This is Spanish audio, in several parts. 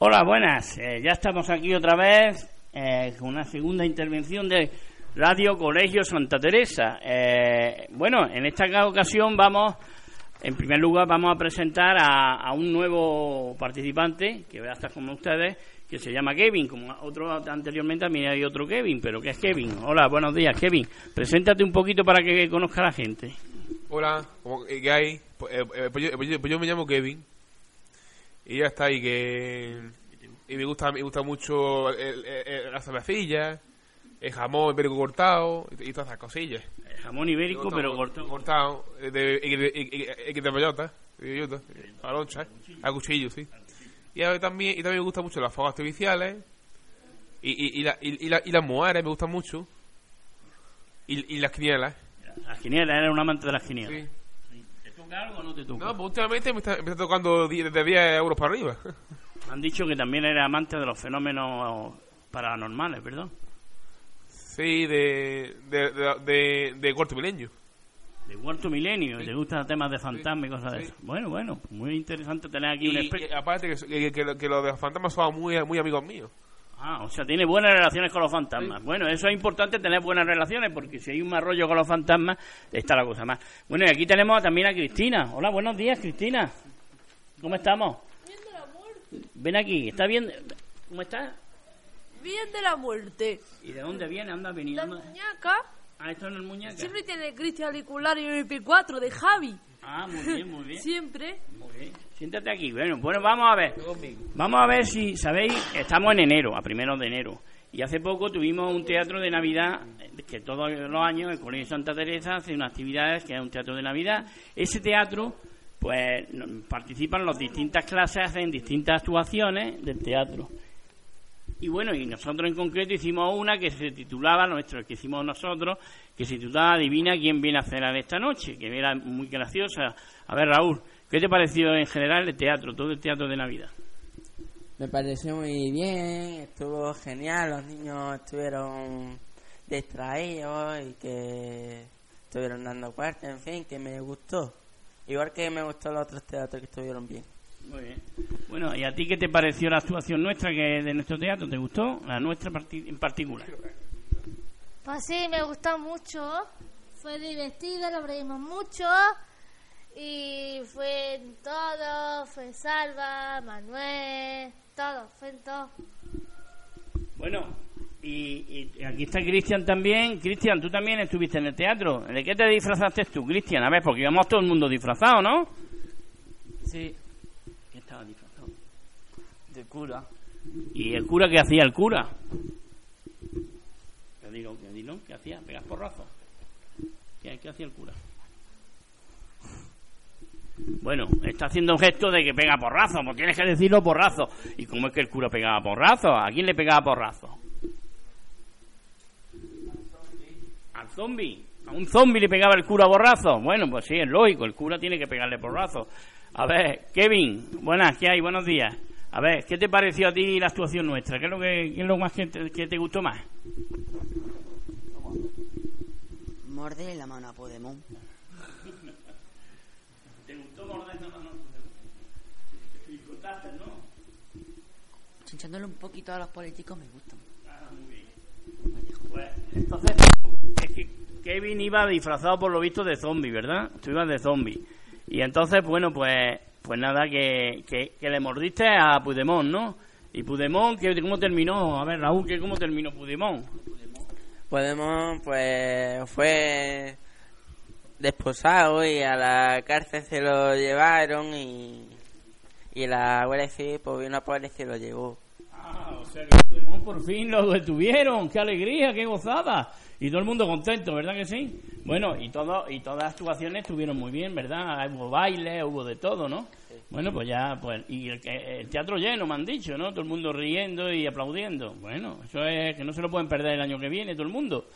Hola, buenas. Eh, ya estamos aquí otra vez eh, con una segunda intervención de Radio Colegio Santa Teresa. Eh, bueno, en esta ocasión vamos, en primer lugar, vamos a presentar a, un nuevo participante que va a con ustedes, que se llama Kevin. Como otro anteriormente también hay otro Kevin, pero que es Kevin. Hola, buenos días, Kevin. Preséntate un poquito para que conozca la gente. Hola, ¿qué hay? Pues, pues, pues, pues yo me llamo Kevin. Y ya está, ahí que... Y me gusta, me gusta mucho el, las cervecillas, el jamón ibérico cortado y, todas esas cosillas. El jamón ibérico, pero cortado. Cortado, de, y, que de bellota, de a loncha, a cuchillo, sí. Y también, y también me gustan mucho las fogas artificiales y, y, la, y, la, y las mujeres me gustan mucho. Y, y las quinielas. Las quinielas, eres un amante de las quinielas. ¿Te toca algo o no te toca? No, pues últimamente me está, me está tocando de 10 euros para arriba. Han dicho que también eres amante de los fenómenos paranormales, ¿verdad? Sí, de, de, de, de, cuarto milenio. De cuarto milenio, te gustan temas de fantasmas y cosas de eso. Bueno, bueno, muy interesante tener aquí un experto. aparte que, que, que, los de fantasmas son muy, muy amigos míos. Ah, o sea, tiene buenas relaciones con los fantasmas. Bueno, eso es importante, tener buenas relaciones, porque si hay un mal rollo con los fantasmas, está la cosa más. Bueno, y aquí tenemos también a Cristina. Hola, buenos días, Cristina. ¿Cómo estamos? Ven aquí, ¿está bien? ¿Cómo está? Bien de la muerte. ¿Y de dónde viene? Anda veniendo. La muñeca. Ah, esto no es muñeca. Siempre tiene Cristian Auricular y el MP4 de Javi. Ah, muy bien, muy bien. Siempre. Muy bien. Siéntate aquí. Bueno, bueno, vamos a ver. Vamos a ver si, ¿sabéis? Estamos en enero, a primeros de enero. Y hace poco tuvimos un teatro de Navidad, que todos los años el Colegio Santa Teresa hace unas actividades que es un teatro de Navidad. Ese teatro pues participan las distintas clases en distintas actuaciones del teatro. Y bueno, y nosotros en concreto hicimos una que se titulaba, nuestro que hicimos nosotros, que se titulaba Adivina quién viene a cenar esta noche, que era muy graciosa. A ver, Raúl, ¿qué te pareció en general el teatro, todo el teatro de Navidad? Me pareció muy bien, estuvo genial, los niños estuvieron distraídos y que estuvieron dando cuarta, en fin, que me gustó. Igual que me gustó los otros teatros que estuvieron bien. Muy bien. Bueno, ¿y a ti qué te pareció la actuación nuestra que de nuestro teatro? ¿Te gustó? La nuestra en particular. Pues sí, me gustó mucho. Fue divertido, lo reímos mucho. Y fue en todo, fue Salva, Manuel, todo, fue en todo. Bueno, y, aquí está Cristian también. Cristian, tú también estuviste en el teatro. ¿De qué te disfrazaste tú, Cristian? A ver, porque íbamos todo el mundo disfrazado, ¿no? Sí. ¿Qué estaba disfrazado? De cura. ¿Y el cura qué hacía el cura? ¿Qué digo? ¿Qué digo? ¿Qué hacía? ¿Pegas porrazos? ¿Qué, ¿Qué hacía el cura? Bueno, está haciendo un gesto de que pega porrazo, pues tienes que decirlo porrazo. ¿Y cómo es que el cura pegaba porrazo? ¿A quién le pegaba porrazo? zombie. A un zombie le pegaba el cura borrazo. Bueno, pues sí, es lógico, el cura tiene que pegarle porrazo. A ver, Kevin, buenas, ¿qué hay? Buenos días. A ver, ¿qué te pareció a ti la actuación nuestra? ¿Qué es lo, que, qué es lo más que te, gustó más? Morde la mano a Podemon. ¿Te gustó morder la mano a Te disfrutaste, ¿no? Chinchándole un poquito a los políticos me gustan. Ah, muy bien. Pues, entonces, es que Kevin iba disfrazado por lo visto de zombie, ¿verdad? Tú ibas de zombie. Y entonces, bueno, pues pues nada, que, que, le mordiste a Pudemón, ¿no? Y Pudemón, ¿cómo terminó? A ver, Raúl, ¿qué, ¿cómo terminó Pudemón? Pudemón, pues fue desposado y a la cárcel se lo llevaron y, y la Guardia por y se lo llevó. Ah, o sea que por fin lo detuvieron, qué alegría, qué gozada y todo el mundo contento, ¿verdad que sí? Bueno, y todo y todas las actuaciones estuvieron muy bien, ¿verdad? Hubo baile, hubo de todo, ¿no? Bueno, pues ya, pues, y el, teatro lleno, me han dicho, ¿no? Todo el mundo riendo y aplaudiendo. Bueno, eso es que no se lo pueden perder el año que viene, todo el mundo.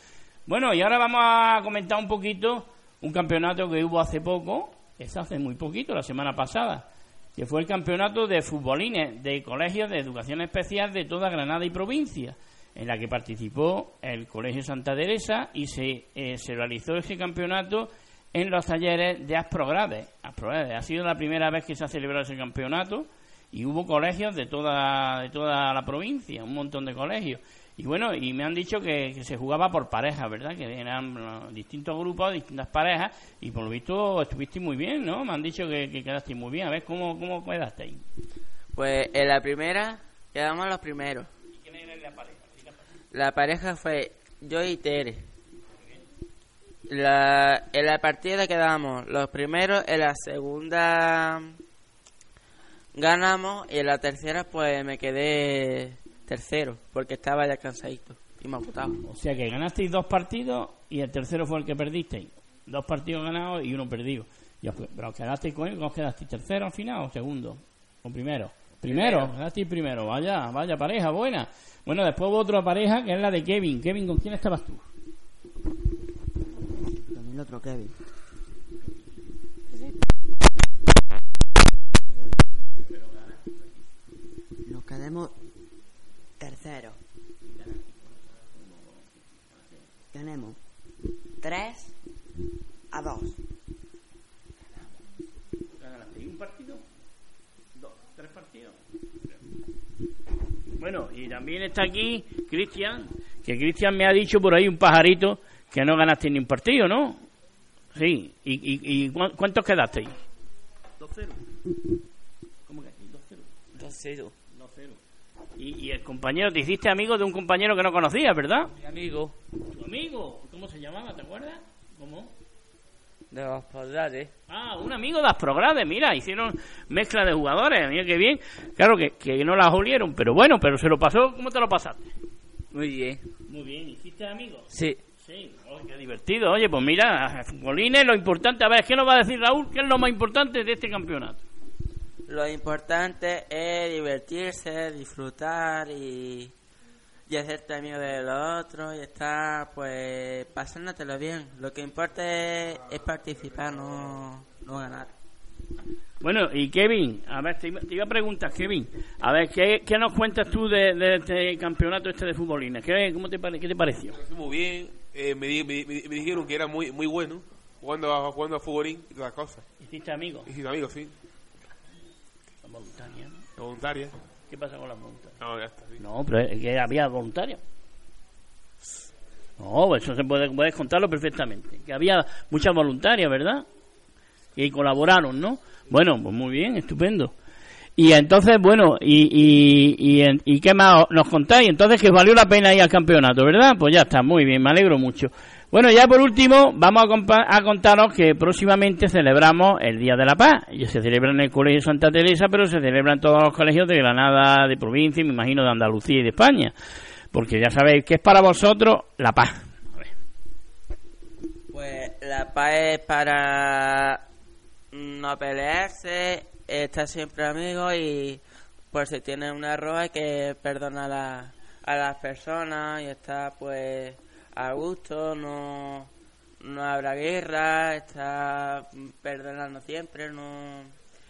Bueno, y ahora vamos a comentar un poquito un campeonato que hubo hace poco, es hace muy poquito, la semana pasada, que fue el campeonato de futbolines de colegios de educación especial de toda Granada y provincia en la que participó el Colegio Santa Teresa y se, eh, se realizó ese campeonato en los talleres de Asprograde. Asprograde. Ha sido la primera vez que se ha celebrado ese campeonato y hubo colegios de toda, de toda la provincia, un montón de colegios. Y bueno, y me han dicho que, que se jugaba por parejas, ¿verdad? Que eran distintos grupos, distintas parejas, y por lo visto estuviste muy bien, ¿no? Me han dicho que, que quedaste muy bien. A ver, ¿cómo, cómo quedaste ahí? Pues en la primera quedamos los primeros. ¿Y quién era la pareja? La pareja fue yo y Tere. La, en la partida quedamos los primeros, en la segunda ganamos y en la tercera pues me quedé tercero porque estaba ya cansadito y me ha votado. O sea que ganasteis dos partidos y el tercero fue el que perdisteis. Dos partidos ganados y uno perdido. Y os- pero os quedasteis con él, ¿os quedasteis tercero al final o segundo? ¿O primero? Primero, quedasteis primero. Vaya, vaya pareja, buena. Bueno, después hubo otra pareja que es la de Kevin. Kevin, ¿con quién estabas tú? Con el otro Kevin. Nos quedamos terceros. Tenemos tres a dos. ¿Ganasteis un partido? ¿Dos? ¿Tres partidos? Bueno, y también está aquí Cristian, que Cristian me ha dicho por ahí un pajarito que no ganaste ni un partido, ¿no? Sí, ¿y, y, y cuán- cuántos quedasteis? 2-0. ¿Cómo que aquí? 2-0. 2-0. Y, y el compañero, te hiciste amigo de un compañero que no conocías, ¿verdad? Mi amigo ¿Tu amigo? ¿Cómo se llamaba? ¿Te acuerdas? ¿Cómo? De los posgrades. Ah, un amigo de Asprograde, mira, hicieron mezcla de jugadores, mira qué bien. Claro que, que no las olieron, pero bueno, pero se lo pasó, ¿cómo te lo pasaste? Muy bien. Muy bien, ¿hiciste amigos? Sí. Sí, oh, qué divertido. Oye, pues mira, futbolines, lo importante, a ver, ¿qué nos va a decir Raúl? ¿Qué es lo más importante de este campeonato? Lo importante es divertirse, disfrutar y, y hacerte amigo de los otros y estar pues pasándotelo bien. Lo que importa es, es participar, no, no ganar. Bueno, y Kevin, a ver, te iba, te iba a preguntar, Kevin, a ver, ¿qué, qué nos cuentas tú de, de este campeonato este de futbolines? ¿Qué, cómo te, pare- qué te pareció? Muy bien. Eh, me, di- me, me- dijeron que era muy muy bueno jugando a, jugando a futbolín y todas las cosas. ¿Hiciste amigos? Y sin amigos, sí. ¿no? Voluntaria. ¿Qué pasa con las voluntarias? No, ya está. sí. No, pero es que había voluntarios. No, eso se puede, puedes contarlo perfectamente. Que había muchas voluntarias, ¿verdad? Y colaboraron, ¿no? Bueno, pues muy bien, estupendo. Y entonces, bueno, y, y, y, y qué más nos contáis? Entonces que valió la pena ir al campeonato, ¿verdad? Pues ya está, muy bien, me alegro mucho. Bueno, ya por último, vamos a, contaros que próximamente celebramos el Día de la Paz. Y se celebra en el Colegio Santa Teresa, pero se celebra en todos los colegios de Granada, de provincia y me imagino de Andalucía y de España. Porque ya sabéis que es para vosotros la paz. Pues la paz es para no pelearse, estar siempre amigos y por si tienes un error hay que perdonar a, la- a las personas y estar pues a gusto, no, no habrá guerra, estar perdonando siempre, no...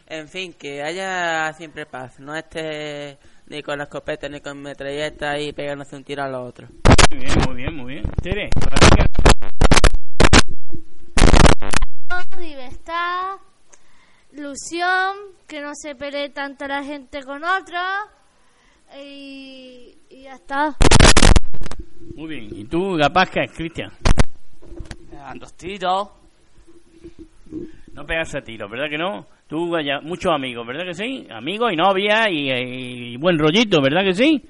En fin, que haya siempre paz, no esté ni con la escopeta ni con metralleta y pegándose un tiro a los otros. Muy bien, muy bien, muy bien. Tere, libertad, ilusión, que no se pelee tanto la gente con otra y, y ya está. Muy bien. ¿Y tú, capaz que es Cristian? Dos tiros. No pegas a tiros, ¿verdad que no? Tú, vaya, muchos amigos, ¿verdad que sí? Amigos y novia y, y buen rollito, ¿verdad que sí?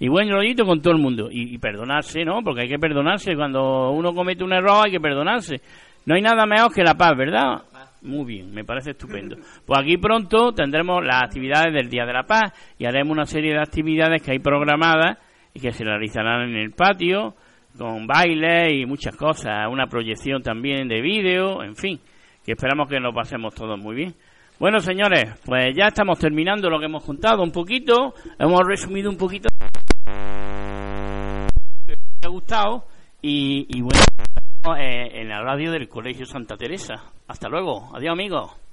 Y buen rollito con todo el mundo. Y, y perdonarse, ¿no? Porque hay que perdonarse. Cuando uno comete un error hay que perdonarse. No hay nada mejor que la paz, ¿verdad? Muy bien, me parece estupendo. Pues aquí pronto tendremos las actividades del Día de la Paz y haremos una serie de actividades que hay programadas y que se realizarán en el patio con baile y muchas cosas, una proyección también de vídeo, en fin, que esperamos que lo pasemos todos muy bien. Bueno, señores, pues ya estamos terminando lo que hemos contado un poquito, hemos resumido un poquito. Me ha gustado y, y bueno, eh, en la radio del Colegio Santa Teresa. Hasta luego, adiós amigos.